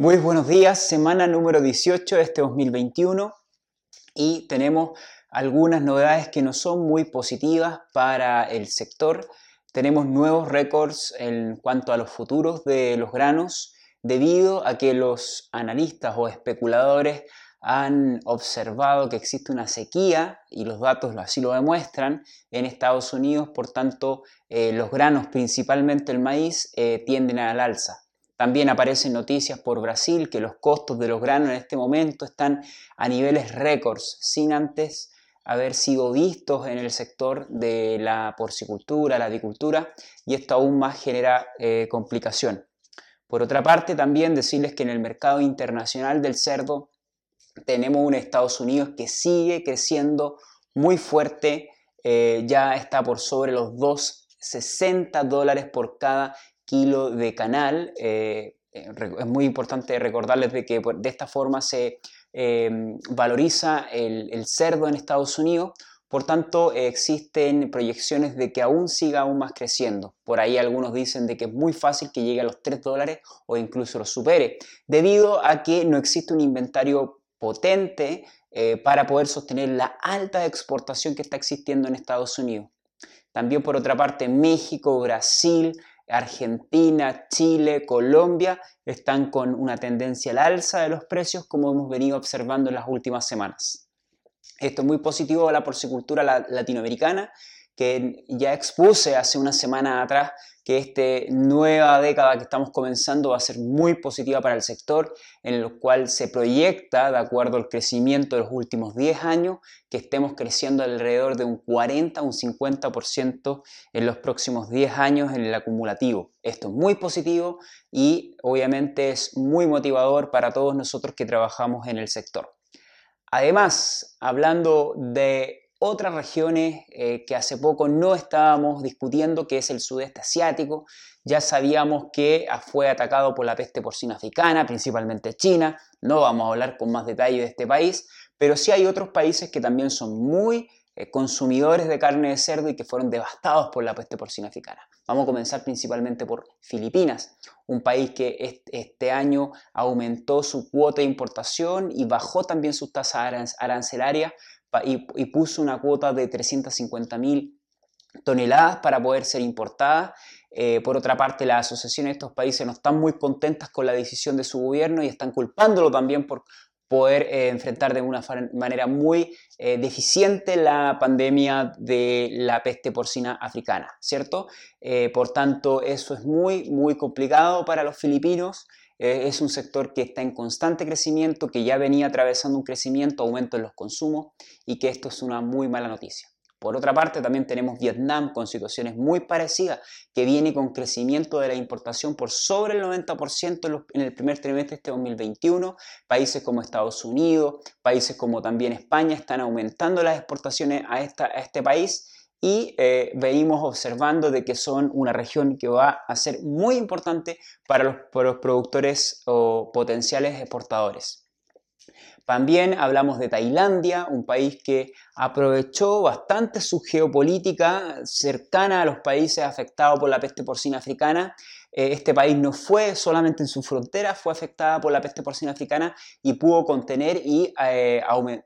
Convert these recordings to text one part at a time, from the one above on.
Muy buenos días, semana número 18 de este 2021 y tenemos algunas novedades que no son muy positivas para el sector. Tenemos nuevos récords en cuanto a los futuros de los granos debido a que los analistas o especuladores han observado que existe una sequía y los datos así lo demuestran en Estados Unidos, por tanto eh, los granos, principalmente el maíz, eh, tienden al alza. También aparecen noticias por Brasil que los costos de los granos en este momento están a niveles récords, sin antes haber sido vistos en el sector de la porcicultura, la avicultura, y esto aún más genera eh, complicación. Por otra parte, también decirles que en el mercado internacional del cerdo tenemos un Estados Unidos que sigue creciendo muy fuerte, eh, ya está por sobre los 2,60 dólares por cada kilo de canal. Eh, eh, es muy importante recordarles de que de esta forma se em, valoriza el, cerdo en Estados Unidos. Por tanto, existen proyecciones de que aún siga aún más creciendo. Por ahí algunos dicen de que es muy fácil que llegue a los 3 dólares o incluso lo supere, debido a que no existe un inventario potente eh, para poder sostener la alta exportación que está existiendo en Estados Unidos. También por otra parte, México, Brasil, Argentina, Chile, Colombia están con una tendencia al alza de los precios como hemos venido observando en las últimas semanas. Esto es muy positivo a la porcicultura latinoamericana que ya expuse hace una semana atrás que esta nueva década que estamos comenzando va a ser muy positiva para el sector, en el cual se proyecta, de acuerdo al crecimiento de los últimos 10 años, que estemos creciendo alrededor de un 40, un 50% en los próximos 10 años en el acumulativo. Esto es muy positivo y obviamente es muy motivador para todos nosotros que trabajamos en el sector. Además, hablando de otras regiones eh, que hace poco no estábamos discutiendo, que es el sudeste asiático. Ya sabíamos que fue atacado por la peste porcina africana, principalmente China. No vamos a hablar con más detalle de este país, pero sí hay otros países que también son muy eh, consumidores de carne de cerdo y que fueron devastados por la peste porcina africana. Vamos a comenzar principalmente por Filipinas, un país que este año aumentó su cuota de importación y bajó también sus tasas arancelarias y, puso una cuota de 350.000 toneladas para poder ser importadas. Eh, por otra parte, las asociaciones de estos países no están muy contentas con la decisión de su gobierno y están culpándolo también por poder eh, enfrentar de una manera muy eh, deficiente la pandemia de la peste porcina africana, ¿cierto? por tanto, eso es muy, muy complicado para los filipinos. Eh, es un sector que está en constante crecimiento, que ya venía atravesando un crecimiento, aumento en los consumos y que esto es una muy mala noticia. Por otra parte, también tenemos Vietnam con situaciones muy parecidas, que viene con crecimiento de la importación por sobre el 90% en el primer trimestre de este 2021. Países como Estados Unidos, países como también España están aumentando las exportaciones a, esta, a este país y eh, venimos observando de que son una región que va a ser muy importante para los, para los productores o potenciales exportadores. También hablamos de Tailandia, un país que aprovechó bastante su geopolítica cercana a los países afectados por la peste porcina africana. Eh, este país no fue solamente en su frontera, fue afectada por la peste porcina africana y pudo contener y eh,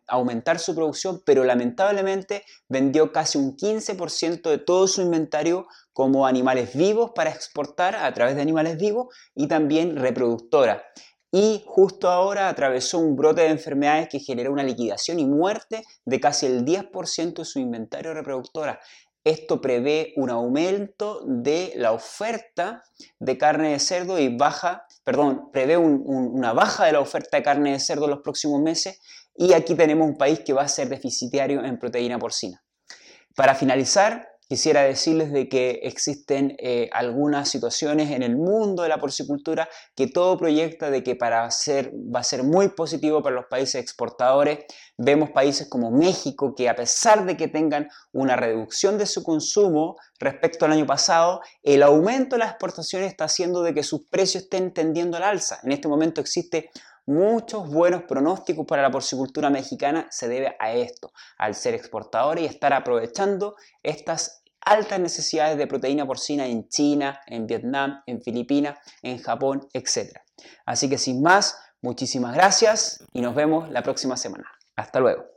aumentar su producción, pero lamentablemente vendió casi un 15% de todo su inventario como animales vivos para exportar a través de animales vivos y también reproductora y justo ahora atravesó un brote de enfermedades que generó una liquidación y muerte de casi el 10% de su inventario reproductora. Esto prevé un aumento de la oferta de carne de cerdo y baja, perdón, prevé una baja de la oferta de carne de cerdo en los próximos meses y aquí tenemos un país que va a ser deficitario en proteína porcina. Para finalizar, Quisiera decirles de que existen eh, algunas situaciones en el mundo de la porcicultura que todo proyecta de que para ser, va a ser muy positivo para los países exportadores. Vemos países como México que a pesar de que tengan una reducción de su consumo respecto al año pasado, el aumento de las exportaciones está haciendo de que sus precios estén tendiendo al alza. En este momento existe muchos buenos pronósticos para la porcicultura mexicana se debe a esto, al ser exportador y estar aprovechando estas altas necesidades de proteína porcina en China, en Vietnam, en Filipinas, en Japón, etc. Así que sin más, muchísimas gracias y nos vemos la próxima semana. Hasta luego.